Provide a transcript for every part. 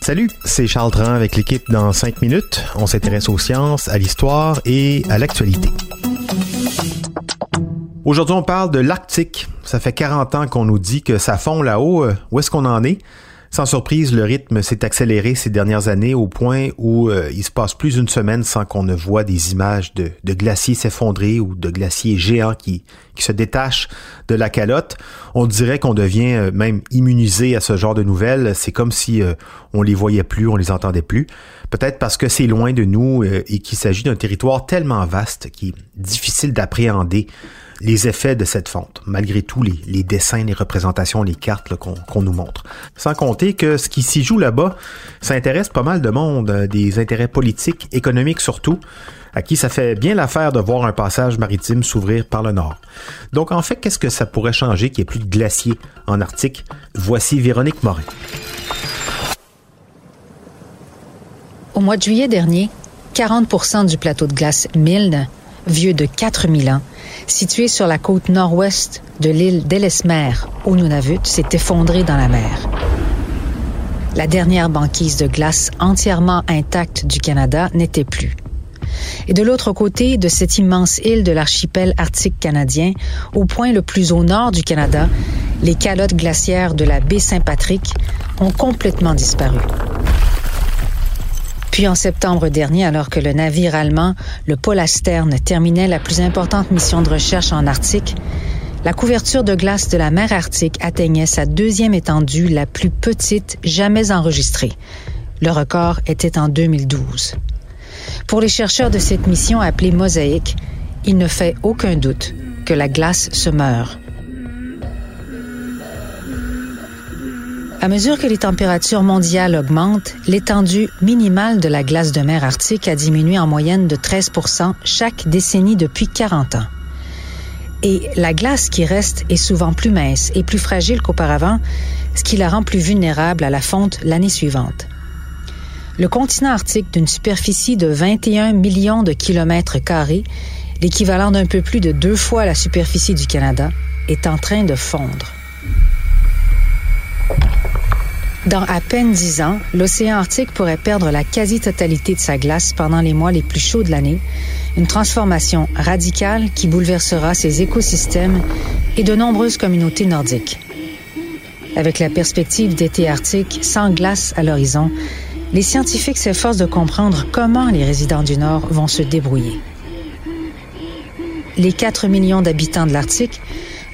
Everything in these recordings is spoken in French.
Salut, c'est Charles Tran avec l'équipe dans 5 minutes. On s'intéresse aux sciences, à l'histoire et à l'actualité. Aujourd'hui, on parle de l'Arctique. Ça fait 40 ans qu'on nous dit que ça fond là-haut. Euh, où est-ce qu'on en est? Sans surprise, le rythme s'est accéléré ces dernières années au point où euh, il se passe plus d'une semaine sans qu'on ne voit des images de, glaciers s'effondrer ou de glaciers géants qui, qui se détachent de la calotte. On dirait qu'on devient euh, même immunisé à ce genre de nouvelles. C'est comme si euh, on les voyait plus, on les entendait plus. Peut-être parce que c'est loin de nous euh, et qu'il s'agit d'un territoire tellement vaste qui est difficile d'appréhender les effets de cette fonte, malgré tous les, dessins, les représentations, les cartes qu'on nous montre. Sans compter que ce qui s'y joue là-bas, ça intéresse pas mal de monde, euh, des intérêts politiques, économiques surtout, à qui ça fait bien l'affaire de voir un passage maritime s'ouvrir par le nord. Donc en fait, qu'est-ce que ça pourrait changer qu'il n'y ait plus de glaciers en Arctique? Voici Véronique Morin. Au mois de juillet dernier, 40 du plateau de glace Milne, vieux de 4000 ans, situé sur la côte nord-ouest de l'île d'Ellesmer, au Nunavut, s'est effondré dans la mer. La dernière banquise de glace entièrement intacte du Canada n'était plus. Et de l'autre côté de cette immense île de l'archipel arctique canadien, au point le plus au nord du Canada, les calottes glaciaires de la baie Saint-Patrick ont complètement disparu. Puis en septembre dernier, alors que le navire allemand, le Polastern, terminait la plus importante mission de recherche en Arctique, la couverture de glace de la mer Arctique atteignait sa deuxième étendue la plus petite jamais enregistrée. Le record était en 2012. Pour les chercheurs de cette mission appelée Mosaïque, il ne fait aucun doute que la glace se meurt. À mesure que les températures mondiales augmentent, l'étendue minimale de la glace de mer arctique a diminué en moyenne de 13 chaque décennie depuis 40 ans. Et la glace qui reste est souvent plus mince et plus fragile qu'auparavant, ce qui la rend plus vulnérable à la fonte l'année suivante. Le continent arctique d'une superficie de 21 millions de kilomètres carrés, l'équivalent d'un peu plus de deux fois la superficie du Canada, est en train de fondre. Dans à peine dix ans, l'océan Arctique pourrait perdre la quasi-totalité de sa glace pendant les mois les plus chauds de l'année, une transformation radicale qui bouleversera ses écosystèmes et de nombreuses communautés nordiques. Avec la perspective d'été arctique sans glace à l'horizon, les scientifiques s'efforcent de comprendre comment les résidents du Nord vont se débrouiller. Les 4 millions d'habitants de l'Arctique,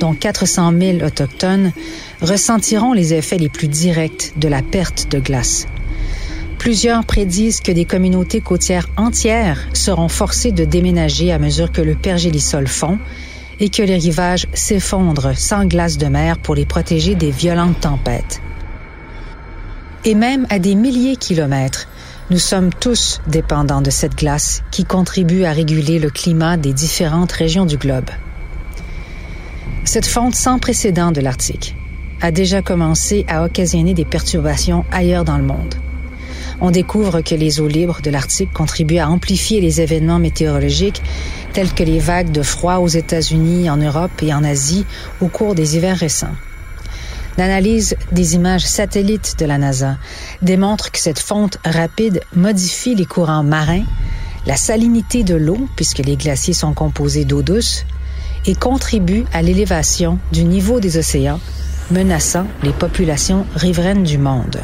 dont 400 000 autochtones, ressentiront les effets les plus directs de la perte de glace. Plusieurs prédisent que des communautés côtières entières seront forcées de déménager à mesure que le pergélisol fond et que les rivages s'effondrent sans glace de mer pour les protéger des violentes tempêtes. Et même à des milliers de kilomètres, nous sommes tous dépendants de cette glace qui contribue à réguler le climat des différentes régions du globe. Cette fonte sans précédent de l'Arctique a déjà commencé à occasionner des perturbations ailleurs dans le monde. On découvre que les eaux libres de l'Arctique contribuent à amplifier les événements météorologiques tels que les vagues de froid aux États-Unis, en Europe et en Asie au cours des hivers récents. L'analyse des images satellites de la NASA démontre que cette fonte rapide modifie les courants marins, la salinité de l'eau, puisque les glaciers sont composés d'eau douce, et contribue à l'élévation du niveau des océans, menaçant les populations riveraines du monde.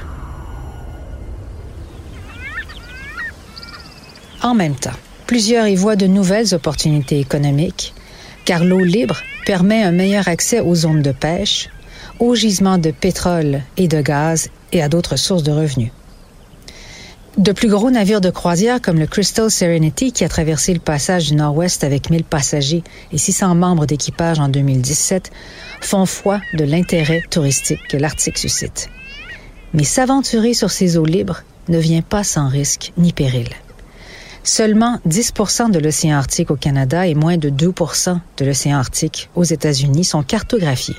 En même temps, plusieurs y voient de nouvelles opportunités économiques, car l'eau libre permet un meilleur accès aux zones de pêche, aux gisements de pétrole et de gaz et à d'autres sources de revenus. De plus gros navires de croisière comme le Crystal Serenity qui a traversé le passage du Nord-Ouest avec 1000 passagers et 600 membres d'équipage en 2017 font foi de l'intérêt touristique que l'Arctique suscite. Mais s'aventurer sur ces eaux libres ne vient pas sans risque ni péril. Seulement 10 de l'océan Arctique au Canada et moins de 2% de l'océan Arctique aux États-Unis sont cartographiés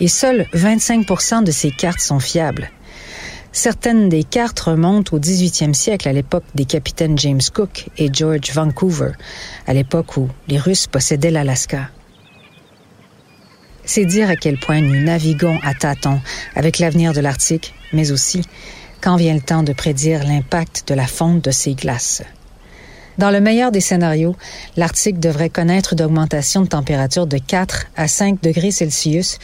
et seuls 25% de ces cartes sont fiables. Certaines des cartes remontent au 18e siècle, à l'époque des capitaines James Cook et George Vancouver, à l'époque où les Russes possédaient l'Alaska. C'est dire à quel point nous naviguons à tâtons avec l'avenir de l'Arctique, mais aussi quand vient le temps de prédire l'impact de la fonte de ces glaces. Dans le meilleur des scénarios, l'Arctique devrait connaître d'augmentation de température de 4 à 5 degrés Celsius,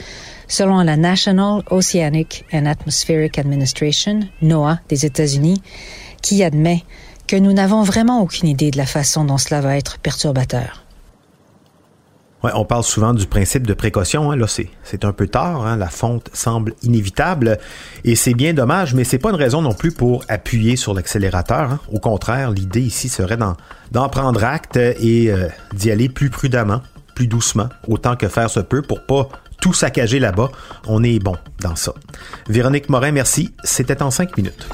selon la National Oceanic and Atmospheric Administration, NOAA, des États-Unis, qui admet que nous n'avons vraiment aucune idée de la façon dont cela va être perturbateur. Ouais, on parle souvent du principe de précaution. Hein. Là, c'est un peu tard. Hein. La fonte semble inévitable et c'est bien dommage, mais c'est pas une raison non plus pour appuyer sur l'accélérateur. Hein. Au contraire, l'idée ici serait d'en prendre acte et euh, d'y aller plus prudemment, plus doucement, autant que faire se peut pour pas tout saccager là-bas. On est bon dans ça. Véronique Morin, merci. C'était en cinq minutes.